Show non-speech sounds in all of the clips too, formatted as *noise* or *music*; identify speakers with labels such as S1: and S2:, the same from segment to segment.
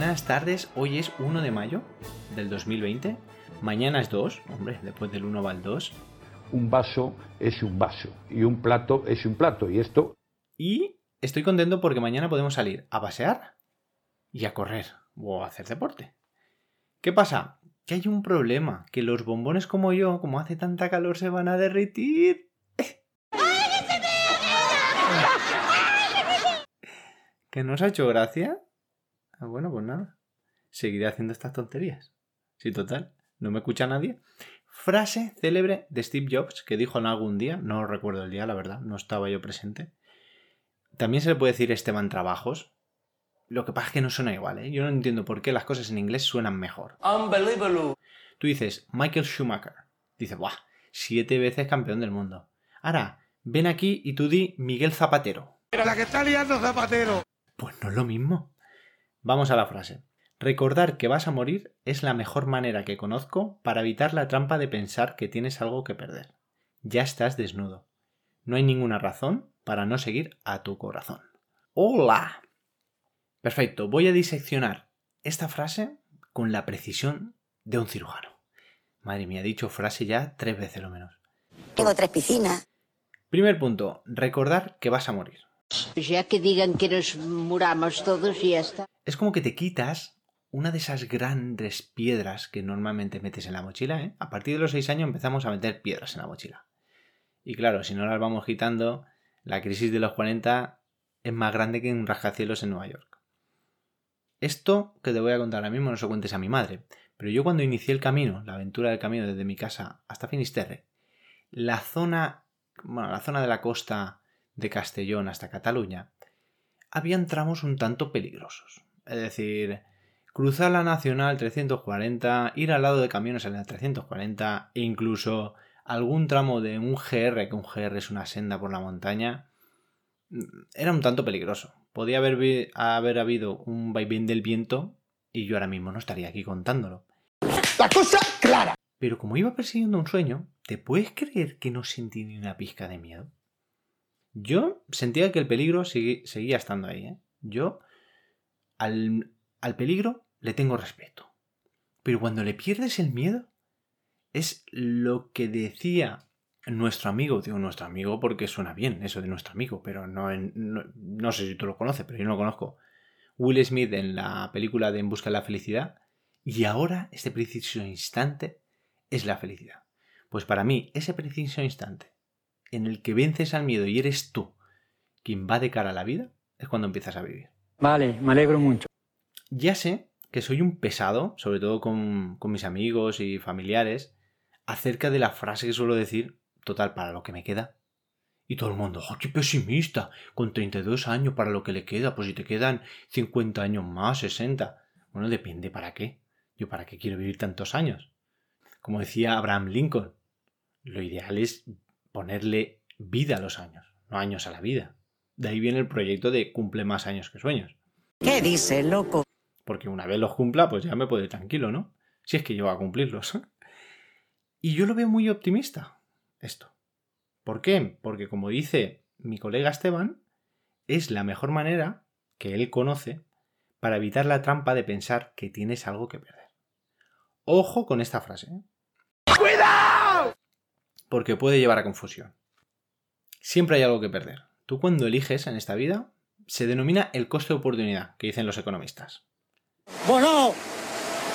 S1: buenas tardes. Hoy es 1 de mayo del 2020. Mañana es 2, hombre, después del 1 va el 2.
S2: Un vaso es un vaso y un plato es un plato y esto...
S1: Y estoy contento porque mañana podemos salir a pasear y a correr o a hacer deporte. ¿Qué pasa? Que hay un problema, que los bombones como yo, como hace tanta calor, se van a derretir. *laughs* ¿Que no os ha hecho gracia? Ah, bueno, pues nada. Seguiré haciendo estas tonterías. Sí, total. No me escucha nadie. Frase célebre de Steve Jobs que dijo en algún día, no recuerdo el día, la verdad, no estaba yo presente. También se le puede decir Esteban Trabajos. Lo que pasa es que no suena igual, ¿eh? Yo no entiendo por qué las cosas en inglés suenan mejor. Unbelievable. Tú dices Michael Schumacher. Dice, ¡buah! Siete veces campeón del mundo. Ahora, ven aquí y tú di Miguel Zapatero.
S3: La que está liando Zapatero.
S1: Pues no es lo mismo. Vamos a la frase. Recordar que vas a morir es la mejor manera que conozco para evitar la trampa de pensar que tienes algo que perder. Ya estás desnudo. No hay ninguna razón para no seguir a tu corazón. ¡Hola! Perfecto, voy a diseccionar esta frase con la precisión de un cirujano. Madre mía, he dicho frase ya tres veces lo menos.
S4: Tengo tres piscinas.
S1: Primer punto, recordar que vas a morir.
S5: Ya que digan que nos muramos todos y ya está.
S1: Es como que te quitas una de esas grandes piedras que normalmente metes en la mochila. ¿eh? A partir de los 6 años empezamos a meter piedras en la mochila. Y claro, si no las vamos quitando, la crisis de los 40 es más grande que un rascacielos en Nueva York. Esto que te voy a contar ahora mismo no se cuentes a mi madre, pero yo cuando inicié el camino, la aventura del camino desde mi casa hasta Finisterre, la zona, bueno, la zona de la costa de Castellón hasta Cataluña, habían tramos un tanto peligrosos. Es decir, cruzar la Nacional 340, ir al lado de camiones en la 340 e incluso algún tramo de un GR, que un GR es una senda por la montaña, mm, era un tanto peligroso. Podía haber, haber habido un vaivén del viento y yo ahora mismo no estaría aquí contándolo.
S3: La cosa clara.
S1: Pero como iba persiguiendo un sueño, ¿te puedes creer que no sentí ni una pizca de miedo? Yo sentía que el peligro seguía estando ahí. ¿eh? Yo al, peligro le tengo respeto. Pero cuando le pierdes el miedo, es lo que decía nuestro amigo, digo nuestro amigo porque suena bien eso de nuestro amigo, pero no, no, no, sé si tú lo conoces, pero yo no lo conozco. Will Smith en la película de En Busca de la Felicidad, y ahora este preciso instante es la felicidad. Pues para mí, ese preciso instante en el que vences al miedo y eres tú quien va de cara a la vida, es cuando empiezas a vivir.
S6: Vale, me alegro mucho.
S1: Ya sé que soy un pesado, sobre todo con, mis amigos y familiares, acerca de la frase que suelo decir, total, para lo que me queda. Y todo el mundo, ¡oh, qué pesimista! Con 32 años para lo que le queda, pues si te quedan 50 años más, 60. Bueno, depende para qué. Yo para qué quiero vivir tantos años. Como decía Abraham Lincoln, lo ideal es ponerle vida a los años, no años a la vida. De ahí viene el proyecto de cumple más años que sueños.
S4: ¿Qué dice, loco?
S1: Porque una vez los cumpla, pues ya me puedo ir tranquilo, ¿no? Si es que yo a cumplirlos. *laughs* y yo lo veo muy optimista, esto. ¿Por qué? Porque como dice mi colega Esteban, es la mejor manera que él conoce para evitar la trampa de pensar que tienes algo que perder. Ojo con esta frase. ¿eh?
S3: ¡Cuidado!
S1: porque puede llevar a confusión. Siempre hay algo que perder. Tú cuando eliges en esta vida, se denomina el coste de oportunidad, que dicen los economistas.
S7: Bueno,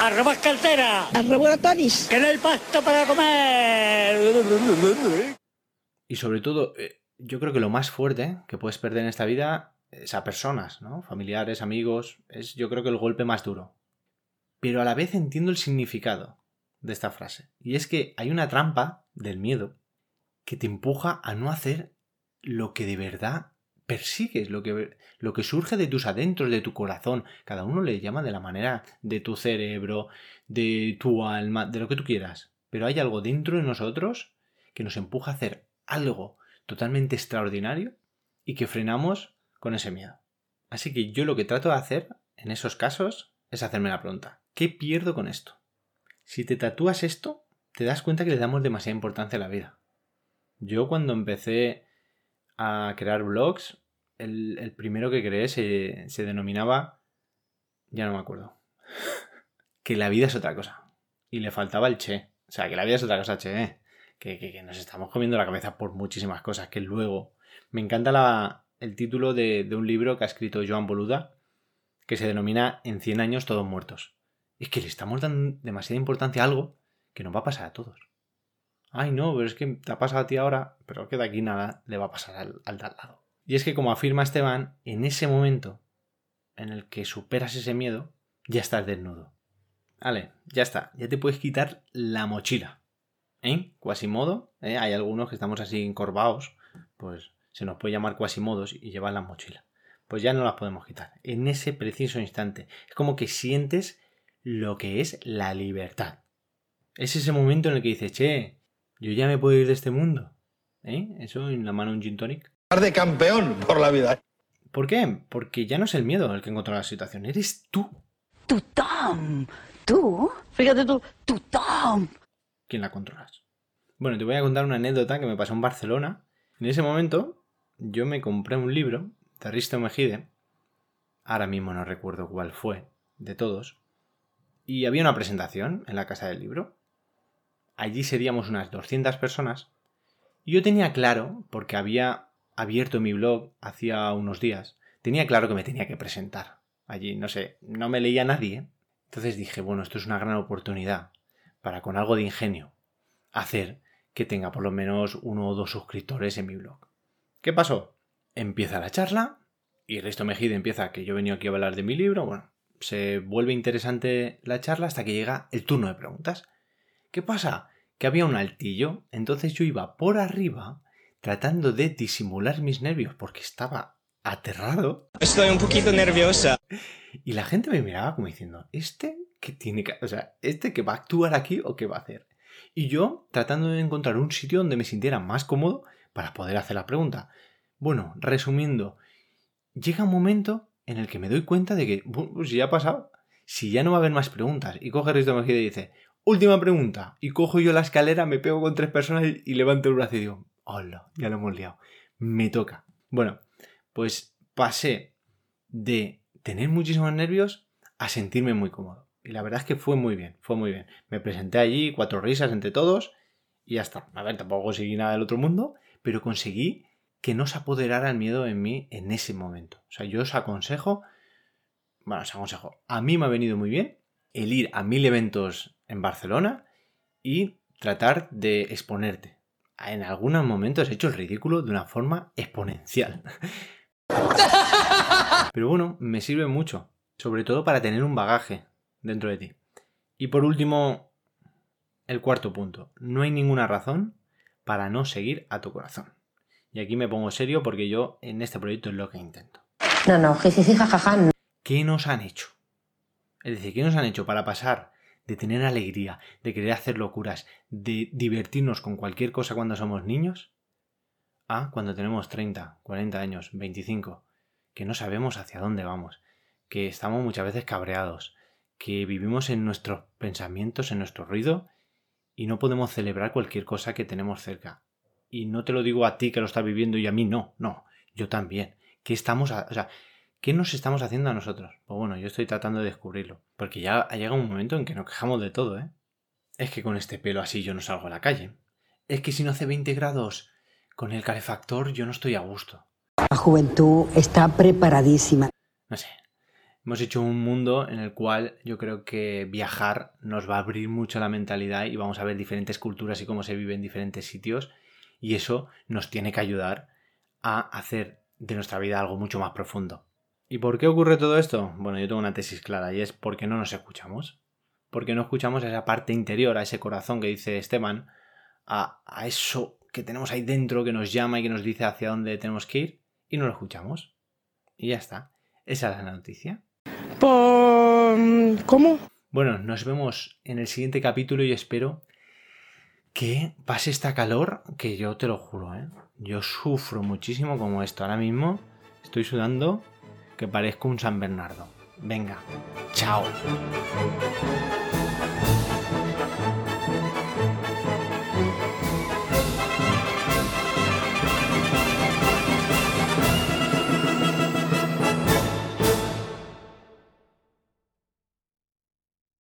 S7: arroba cartera,
S4: arroba tonis,
S7: que no hay pasto para comer.
S1: Y sobre todo, eh, yo creo que lo más fuerte que puedes perder en esta vida es a personas, ¿no? Familiares, amigos, es yo creo que el golpe más duro. Pero a la vez entiendo el significado de esta frase. Y es que hay una trampa del miedo que te empuja a no hacer lo que de verdad persigues, lo que, lo que surge de tus adentros, de tu corazón. Cada uno le llama de la manera de tu cerebro, de tu alma, de lo que tú quieras. Pero hay algo dentro de nosotros que nos empuja a hacer algo totalmente extraordinario y que frenamos con ese miedo. Así que yo lo que trato de hacer en esos casos es hacerme la pregunta, ¿qué pierdo con esto? Si te tatúas esto, te das cuenta que le damos demasiada importancia a la vida. Yo cuando empecé a crear blogs, el, primero que creé se, se denominaba Ya no me acuerdo. *laughs* que la vida es otra cosa. Y le faltaba el che. O sea, que la vida es otra cosa, che. ¿eh? Que, que- que nos estamos comiendo la cabeza por muchísimas cosas. Que luego. Me encanta la- el título de, de un libro que ha escrito Joan Boluda. Que se denomina En 100 años todos muertos. Es que le estamos dando demasiada importancia a algo que nos va a pasar a todos. Ay, no, pero es que te ha pasado a ti ahora, pero que de aquí nada le va a pasar al, al de al lado. Y es que, como afirma Esteban, en ese momento en el que superas ese miedo, ya estás desnudo. Vale, ya está, ya te puedes quitar la mochila. ¿Eh? Quasimodo, ¿eh? hay algunos que estamos así encorvados, pues se nos puede llamar Quasimodos y llevar la mochila. Pues ya no las podemos quitar. En ese preciso instante. Es como que sientes lo que es la libertad. Es ese momento en el que dices, che, yo ya me puedo ir de este mundo. ¿Eh? Eso en la mano un gin tonic.
S3: de campeón por la vida.
S1: ¿Por qué? Porque ya no es el miedo el que controla la situación, eres tú
S4: Tothom. ¿Tú?
S5: Fíjate tú,
S4: Tothom.
S1: quien la controlas. Bueno, te voy a contar una anécdota que me pasó en Barcelona. En ese momento yo me compré un libro de Risto Mejide, ahora mismo no recuerdo cuál fue, de todos, y había una presentación en la casa del libro. Allí seríamos unas 200 personas, y yo tenía claro, porque había abierto mi blog hacía unos días, tenía claro que me tenía que presentar allí, no sé, no me leía nadie. Entonces dije, bueno, esto es una gran oportunidad para con algo de ingenio hacer que tenga por lo menos uno o dos suscriptores en mi blog. ¿Qué pasó? Empieza la charla y Risto Mejide empieza que yo he venido aquí a hablar de mi libro. Bueno, se vuelve interesante la charla hasta que llega el turno de preguntas. ¿Qué pasa? Que había un altillo, entonces yo iba por arriba tratando de disimular mis nervios porque estaba aterrado
S6: Estoy un poquito nerviosa.
S1: y la gente me miraba como diciendo, ¿este qué tiene que, o sea, este que va a actuar aquí o qué va a hacer? Y yo tratando de encontrar un sitio donde me sintiera más cómodo para poder hacer la pregunta. Bueno, resumiendo, llega un momento en el que me doy cuenta de que, "Bu- pues si ya ha pasado, si ya no va a haber más preguntas, y coge Risto Mejide y dice, última pregunta, y cojo yo la escalera, me pego con tres personas y, levanto el brazo y digo, hola, ya lo hemos liado, me toca. Bueno, pues pasé de tener muchísimos nervios a sentirme muy cómodo. Y la verdad es que fue muy bien, fue muy bien. Me presenté allí, cuatro risas entre todos y ya está. A ver, tampoco conseguí nada del otro mundo, pero conseguí que no se apoderara el miedo en mí en ese momento. O sea, yo os aconsejo, bueno, os aconsejo, a mí me ha venido muy bien el ir a mil eventos en Barcelona y tratar de exponerte. En algunos momentos he hecho el ridículo de una forma exponencial. *laughs* Pero bueno, me sirve mucho, sobre todo para tener un bagaje dentro de ti. Y por último, el cuarto punto, no hay ninguna razón para no seguir a tu corazón. Y aquí me pongo serio porque yo en este proyecto es lo que intento.
S8: No, no, jijiji, jajaja, no.
S1: ¿Qué nos han hecho? Es decir, ¿qué nos han hecho para pasar de tener alegría, de querer hacer locuras, de divertirnos con cualquier cosa cuando somos niños, a cuando tenemos 30, 40 años, 25, que no sabemos hacia dónde vamos, que estamos muchas veces cabreados, que vivimos en nuestros pensamientos, en nuestro ruido, y no podemos celebrar cualquier cosa que tenemos cerca. Y no te lo digo a ti que lo estás viviendo y a mí no, no, yo también. ¿Qué estamos, a- o sea, qué nos estamos haciendo a nosotros? Pues bueno, yo estoy tratando de descubrirlo, porque ya ha llegado un momento en que nos quejamos de todo, ¿eh? Es que con este pelo así yo no salgo a la calle. Es que si no hace 20 grados con el calefactor yo no estoy a gusto.
S4: La juventud está preparadísima.
S1: No sé. Hemos hecho un mundo en el cual yo creo que viajar nos va a abrir mucho la mentalidad y vamos a ver diferentes culturas y cómo se vive en diferentes sitios. Y eso nos tiene que ayudar a hacer de nuestra vida algo mucho más profundo. ¿Y por qué ocurre todo esto? Bueno, yo tengo una tesis clara y es porque no nos escuchamos. Porque no escuchamos a esa parte interior, a ese corazón que dice Esteban, a, a eso que tenemos ahí dentro que nos llama y que nos dice hacia dónde tenemos que ir y no lo escuchamos. Y ya está. Esa es la noticia.
S8: ¿Cómo?
S1: Bueno, nos vemos en el siguiente capítulo y espero que pase esta calor que yo te lo juro, ¿eh? Yo sufro muchísimo como esto. Ahora mismo estoy sudando que parezco un San Bernardo. Venga, chao.